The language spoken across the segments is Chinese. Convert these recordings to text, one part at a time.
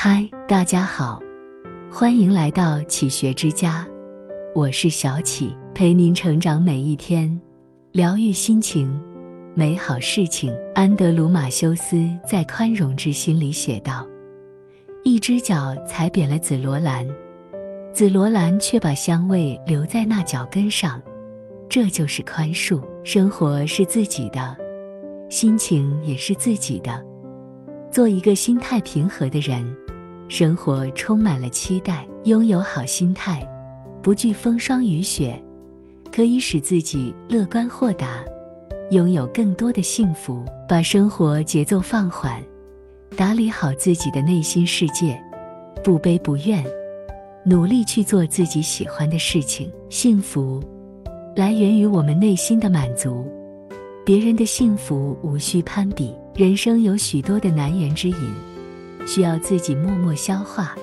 嗨，大家好，欢迎来到启学之家，我是小启，陪您成长每一天，疗愈心情，美好事情。安德鲁马修斯在《宽容之心》里写道：“一只脚踩扁了紫罗兰，紫罗兰却把香味留在那脚跟上，这就是宽恕。生活是自己的，心情也是自己的。”做一个心态平和的人，生活充满了期待。拥有好心态，不惧风霜雨雪，可以使自己乐观豁达，拥有更多的幸福。把生活节奏放缓，打理好自己的内心世界，不悲不怨，努力去做自己喜欢的事情。幸福来源于我们内心的满足，别人的幸福无需攀比。人生有许多的难言之隐，需要自己默默消化，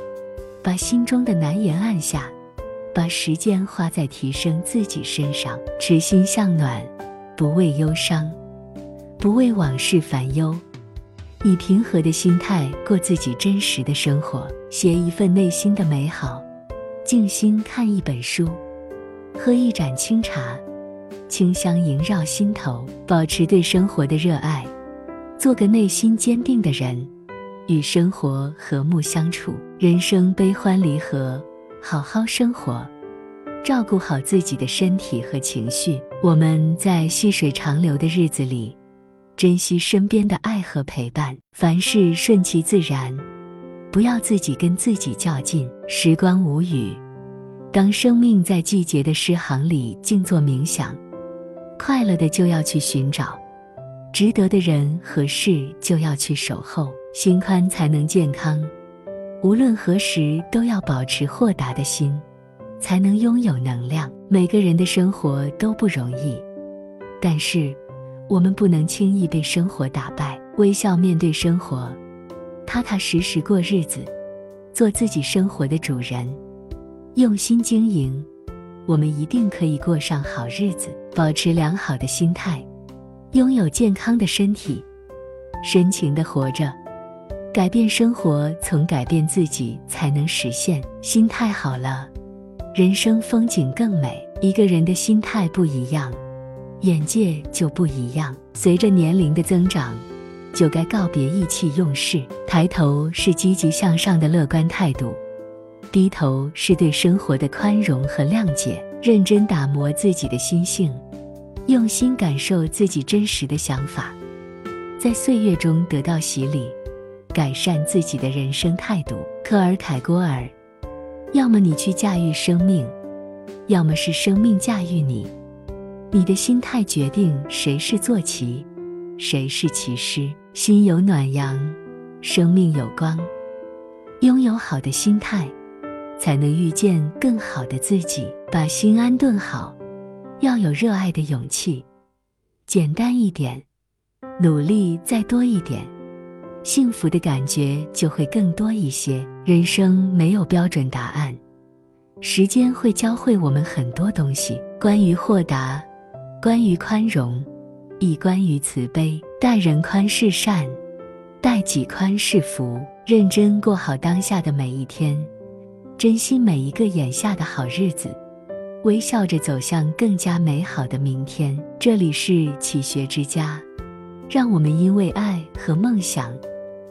把心中的难言按下，把时间花在提升自己身上。持心向暖，不畏忧伤，不为往事烦忧，以平和的心态过自己真实的生活，写一份内心的美好，静心看一本书，喝一盏清茶，清香萦绕心头，保持对生活的热爱。做个内心坚定的人，与生活和睦相处。人生悲欢离合，好好生活，照顾好自己的身体和情绪。我们在细水长流的日子里，珍惜身边的爱和陪伴，凡事顺其自然，不要自己跟自己较劲。时光无语，当生命在季节的诗行里静坐冥想，快乐的就要去寻找。值得的人和事就要去守候，心宽才能健康。无论何时都要保持豁达的心，才能拥有能量。每个人的生活都不容易，但是我们不能轻易被生活打败。微笑面对生活，踏踏实实过日子，做自己生活的主人，用心经营，我们一定可以过上好日子。保持良好的心态。拥有健康的身体，深情的活着，改变生活，从改变自己才能实现。心态好了，人生风景更美。一个人的心态不一样，眼界就不一样。随着年龄的增长，就该告别意气用事，抬头是积极向上的乐观态度，低头是对生活的宽容和谅解。认真打磨自己的心性。用心感受自己真实的想法，在岁月中得到洗礼，改善自己的人生态度。科尔凯郭尔：要么你去驾驭生命，要么是生命驾驭你。你的心态决定谁是坐骑，谁是骑师。心有暖阳，生命有光。拥有好的心态，才能遇见更好的自己。把心安顿好。要有热爱的勇气，简单一点，努力再多一点，幸福的感觉就会更多一些。人生没有标准答案，时间会教会我们很多东西，关于豁达，关于宽容，亦关于慈悲。待人宽是善，待己宽是福。认真过好当下的每一天，珍惜每一个眼下的好日子。微笑着走向更加美好的明天。这里是启学之家，让我们因为爱和梦想